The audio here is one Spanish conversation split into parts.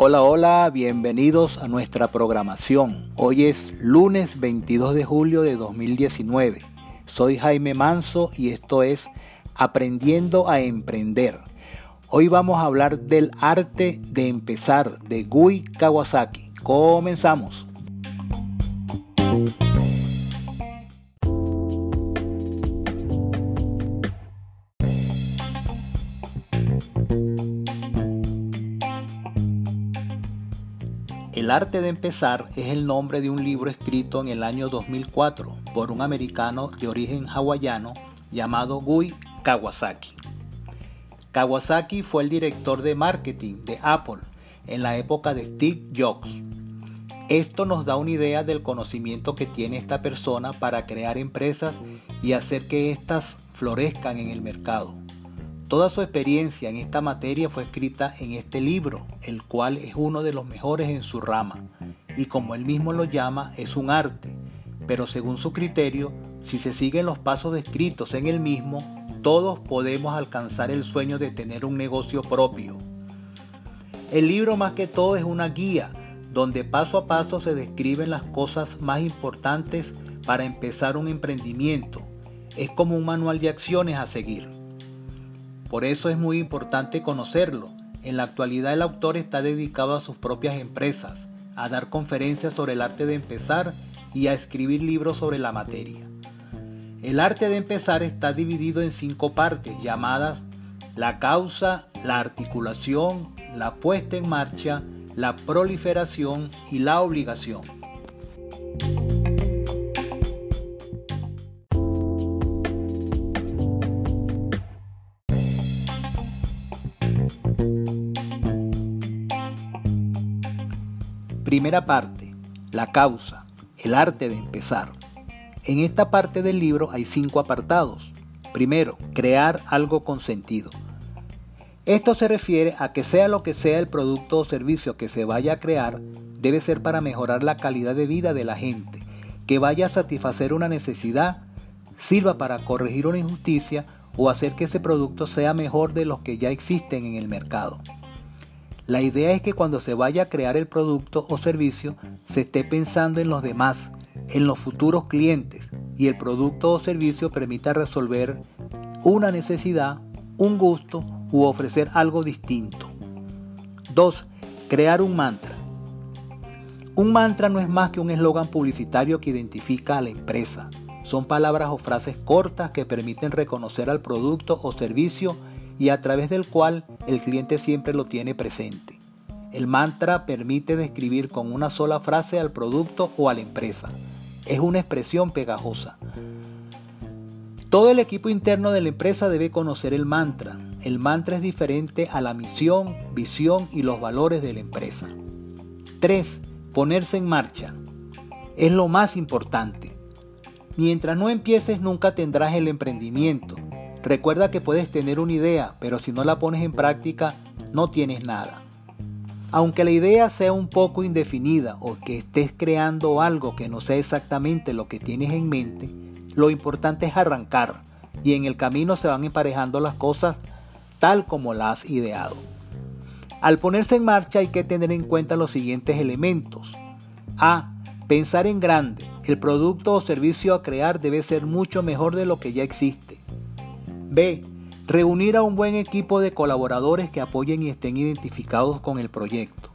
Hola, hola, bienvenidos a nuestra programación. Hoy es lunes 22 de julio de 2019. Soy Jaime Manso y esto es Aprendiendo a Emprender. Hoy vamos a hablar del arte de empezar de Gui Kawasaki. Comenzamos. Arte de empezar es el nombre de un libro escrito en el año 2004 por un americano de origen hawaiano llamado Gui Kawasaki. Kawasaki fue el director de marketing de Apple en la época de Steve Jobs. Esto nos da una idea del conocimiento que tiene esta persona para crear empresas y hacer que éstas florezcan en el mercado. Toda su experiencia en esta materia fue escrita en este libro, el cual es uno de los mejores en su rama, y como él mismo lo llama, es un arte, pero según su criterio, si se siguen los pasos descritos en el mismo, todos podemos alcanzar el sueño de tener un negocio propio. El libro más que todo es una guía, donde paso a paso se describen las cosas más importantes para empezar un emprendimiento. Es como un manual de acciones a seguir. Por eso es muy importante conocerlo. En la actualidad el autor está dedicado a sus propias empresas, a dar conferencias sobre el arte de empezar y a escribir libros sobre la materia. El arte de empezar está dividido en cinco partes llamadas la causa, la articulación, la puesta en marcha, la proliferación y la obligación. Primera parte, la causa, el arte de empezar. En esta parte del libro hay cinco apartados. Primero, crear algo con sentido. Esto se refiere a que sea lo que sea el producto o servicio que se vaya a crear, debe ser para mejorar la calidad de vida de la gente, que vaya a satisfacer una necesidad, sirva para corregir una injusticia o hacer que ese producto sea mejor de los que ya existen en el mercado. La idea es que cuando se vaya a crear el producto o servicio, se esté pensando en los demás, en los futuros clientes, y el producto o servicio permita resolver una necesidad, un gusto u ofrecer algo distinto. 2. Crear un mantra. Un mantra no es más que un eslogan publicitario que identifica a la empresa. Son palabras o frases cortas que permiten reconocer al producto o servicio y a través del cual el cliente siempre lo tiene presente. El mantra permite describir con una sola frase al producto o a la empresa. Es una expresión pegajosa. Todo el equipo interno de la empresa debe conocer el mantra. El mantra es diferente a la misión, visión y los valores de la empresa. 3. Ponerse en marcha. Es lo más importante. Mientras no empieces nunca tendrás el emprendimiento. Recuerda que puedes tener una idea, pero si no la pones en práctica, no tienes nada. Aunque la idea sea un poco indefinida o que estés creando algo que no sea exactamente lo que tienes en mente, lo importante es arrancar y en el camino se van emparejando las cosas tal como las has ideado. Al ponerse en marcha hay que tener en cuenta los siguientes elementos. A. Pensar en grande. El producto o servicio a crear debe ser mucho mejor de lo que ya existe. B. Reunir a un buen equipo de colaboradores que apoyen y estén identificados con el proyecto.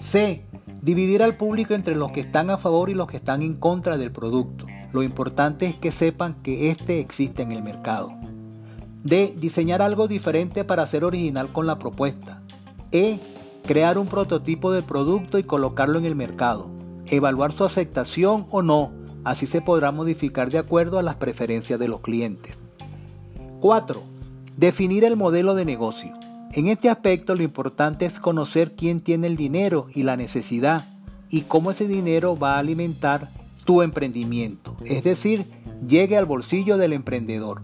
C. Dividir al público entre los que están a favor y los que están en contra del producto. Lo importante es que sepan que este existe en el mercado. D. Diseñar algo diferente para ser original con la propuesta. E. Crear un prototipo del producto y colocarlo en el mercado. Evaluar su aceptación o no. Así se podrá modificar de acuerdo a las preferencias de los clientes. 4. Definir el modelo de negocio. En este aspecto lo importante es conocer quién tiene el dinero y la necesidad y cómo ese dinero va a alimentar tu emprendimiento, es decir, llegue al bolsillo del emprendedor.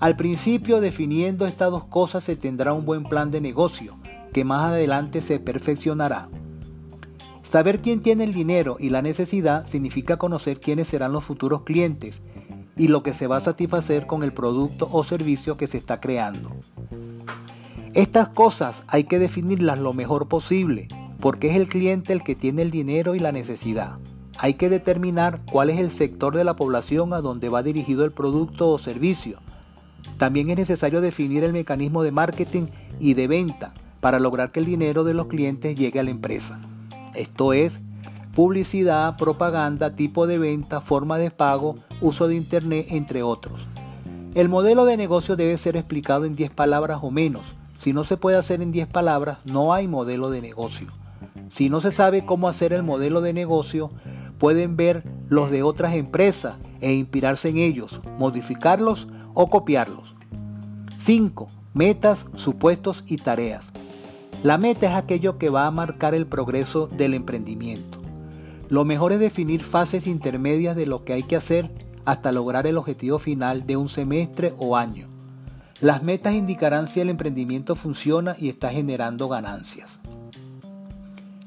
Al principio definiendo estas dos cosas se tendrá un buen plan de negocio que más adelante se perfeccionará. Saber quién tiene el dinero y la necesidad significa conocer quiénes serán los futuros clientes y lo que se va a satisfacer con el producto o servicio que se está creando. Estas cosas hay que definirlas lo mejor posible, porque es el cliente el que tiene el dinero y la necesidad. Hay que determinar cuál es el sector de la población a donde va dirigido el producto o servicio. También es necesario definir el mecanismo de marketing y de venta para lograr que el dinero de los clientes llegue a la empresa. Esto es publicidad, propaganda, tipo de venta, forma de pago, uso de Internet, entre otros. El modelo de negocio debe ser explicado en 10 palabras o menos. Si no se puede hacer en 10 palabras, no hay modelo de negocio. Si no se sabe cómo hacer el modelo de negocio, pueden ver los de otras empresas e inspirarse en ellos, modificarlos o copiarlos. 5. Metas, supuestos y tareas. La meta es aquello que va a marcar el progreso del emprendimiento. Lo mejor es definir fases intermedias de lo que hay que hacer hasta lograr el objetivo final de un semestre o año. Las metas indicarán si el emprendimiento funciona y está generando ganancias.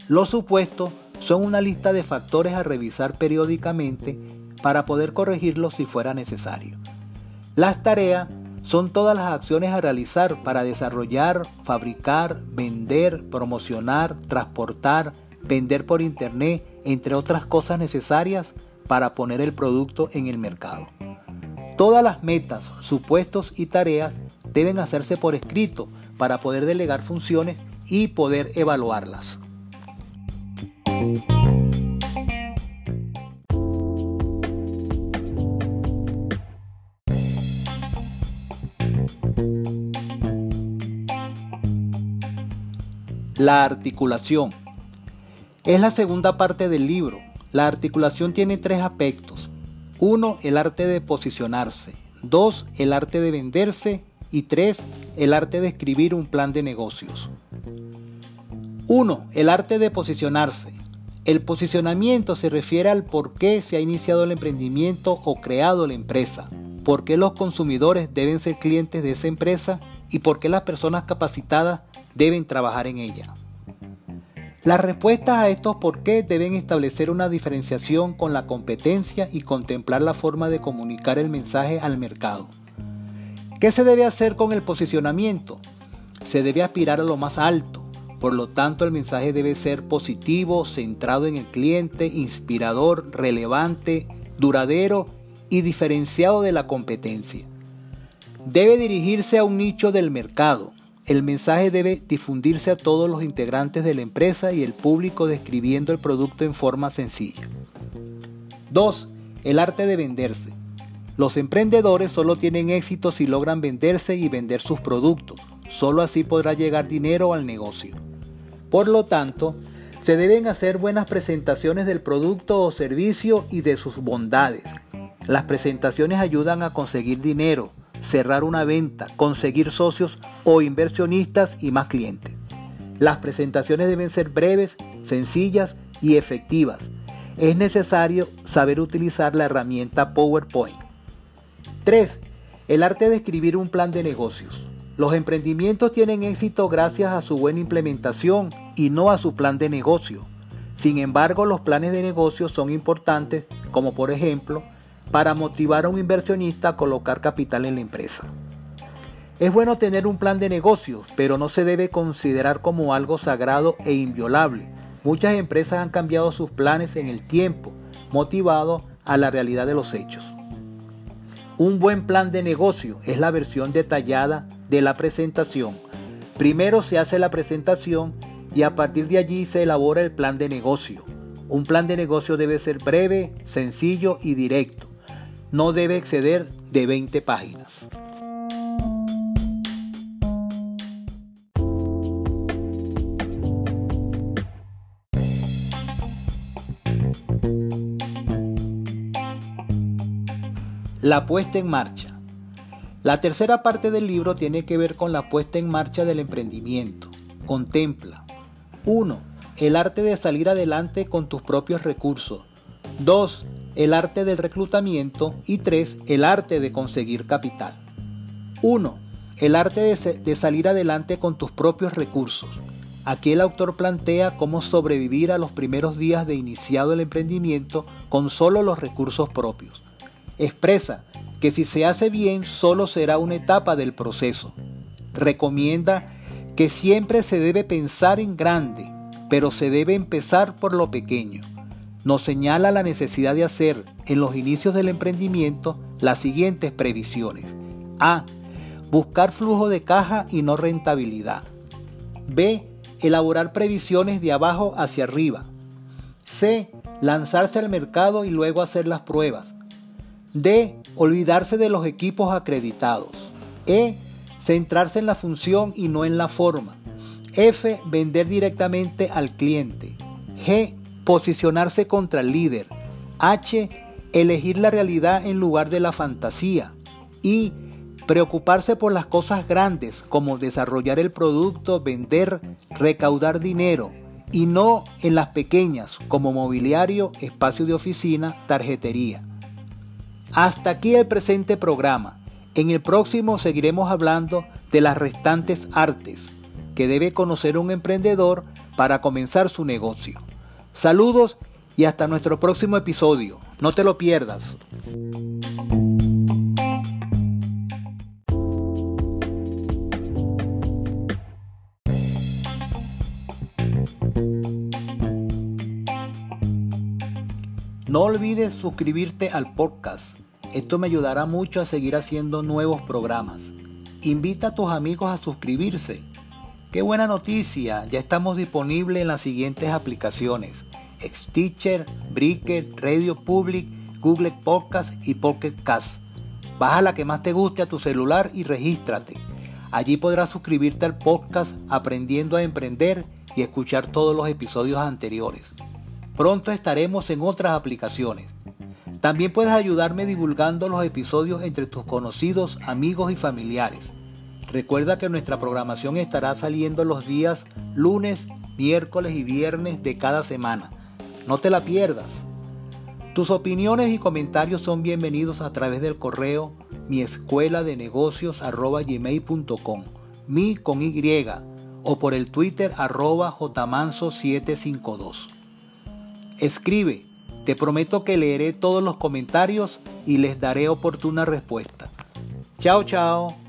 Los supuestos son una lista de factores a revisar periódicamente para poder corregirlos si fuera necesario. Las tareas son todas las acciones a realizar para desarrollar, fabricar, vender, promocionar, transportar, vender por internet, entre otras cosas necesarias para poner el producto en el mercado. Todas las metas, supuestos y tareas deben hacerse por escrito para poder delegar funciones y poder evaluarlas. La articulación. Es la segunda parte del libro. La articulación tiene tres aspectos. Uno, el arte de posicionarse. Dos, el arte de venderse. Y tres, el arte de escribir un plan de negocios. Uno, El arte de posicionarse. El posicionamiento se refiere al por qué se ha iniciado el emprendimiento o creado la empresa, por qué los consumidores deben ser clientes de esa empresa y por qué las personas capacitadas deben trabajar en ella. Las respuestas a estos por qué deben establecer una diferenciación con la competencia y contemplar la forma de comunicar el mensaje al mercado. ¿Qué se debe hacer con el posicionamiento? Se debe aspirar a lo más alto, por lo tanto el mensaje debe ser positivo, centrado en el cliente, inspirador, relevante, duradero y diferenciado de la competencia. Debe dirigirse a un nicho del mercado, el mensaje debe difundirse a todos los integrantes de la empresa y el público describiendo el producto en forma sencilla. 2. El arte de venderse. Los emprendedores solo tienen éxito si logran venderse y vender sus productos. Solo así podrá llegar dinero al negocio. Por lo tanto, se deben hacer buenas presentaciones del producto o servicio y de sus bondades. Las presentaciones ayudan a conseguir dinero, cerrar una venta, conseguir socios o inversionistas y más clientes. Las presentaciones deben ser breves, sencillas y efectivas. Es necesario saber utilizar la herramienta PowerPoint. 3. El arte de escribir un plan de negocios. Los emprendimientos tienen éxito gracias a su buena implementación y no a su plan de negocio. Sin embargo, los planes de negocio son importantes, como por ejemplo, para motivar a un inversionista a colocar capital en la empresa. Es bueno tener un plan de negocios, pero no se debe considerar como algo sagrado e inviolable. Muchas empresas han cambiado sus planes en el tiempo, motivado a la realidad de los hechos. Un buen plan de negocio es la versión detallada de la presentación. Primero se hace la presentación y a partir de allí se elabora el plan de negocio. Un plan de negocio debe ser breve, sencillo y directo no debe exceder de 20 páginas. La puesta en marcha. La tercera parte del libro tiene que ver con la puesta en marcha del emprendimiento. Contempla 1. El arte de salir adelante con tus propios recursos. 2 el arte del reclutamiento y 3. El arte de conseguir capital. 1. El arte de, salir adelante con tus propios recursos. Aquí el autor plantea cómo sobrevivir a los primeros días de iniciado el emprendimiento con solo los recursos propios. Expresa que si se hace bien solo será una etapa del proceso. Recomienda que siempre se debe pensar en grande, pero se debe empezar por lo pequeño. Nos señala la necesidad de hacer en los inicios del emprendimiento las siguientes previsiones. A. Buscar flujo de caja y no rentabilidad. B. Elaborar previsiones de abajo hacia arriba. C. Lanzarse al mercado y luego hacer las pruebas. D. Olvidarse de los equipos acreditados. E. Centrarse en la función y no en la forma. F. Vender directamente al cliente. G. Posicionarse contra el líder. H. Elegir la realidad en lugar de la fantasía. I. Preocuparse por las cosas grandes como desarrollar el producto, vender, recaudar dinero y no en las pequeñas como mobiliario, espacio de oficina, tarjetería. Hasta aquí el presente programa. En el próximo seguiremos hablando de las restantes artes que debe conocer un emprendedor para comenzar su negocio. Saludos y hasta nuestro próximo episodio. No te lo pierdas. No olvides suscribirte al podcast. Esto me ayudará mucho a seguir haciendo nuevos programas. Invita a tus amigos a suscribirse. Qué buena noticia, ya estamos disponibles en las siguientes aplicaciones. Stitcher, Breaker, Radio Public, Google Podcast y Pocket Cast. Baja la que más te guste a tu celular y regístrate. Allí podrás suscribirte al podcast Aprendiendo a Emprender y escuchar todos los episodios anteriores. Pronto estaremos en otras aplicaciones. También puedes ayudarme divulgando los episodios entre tus conocidos, amigos y familiares. Recuerda que nuestra programación estará saliendo los días lunes, miércoles y viernes de cada semana. No te la pierdas. Tus opiniones y comentarios son bienvenidos a través del correo mi escuela de negocios mi con Y, o por el Twitter arroba jmanso752. Escribe, te prometo que leeré todos los comentarios y les daré oportuna respuesta. Chao, chao.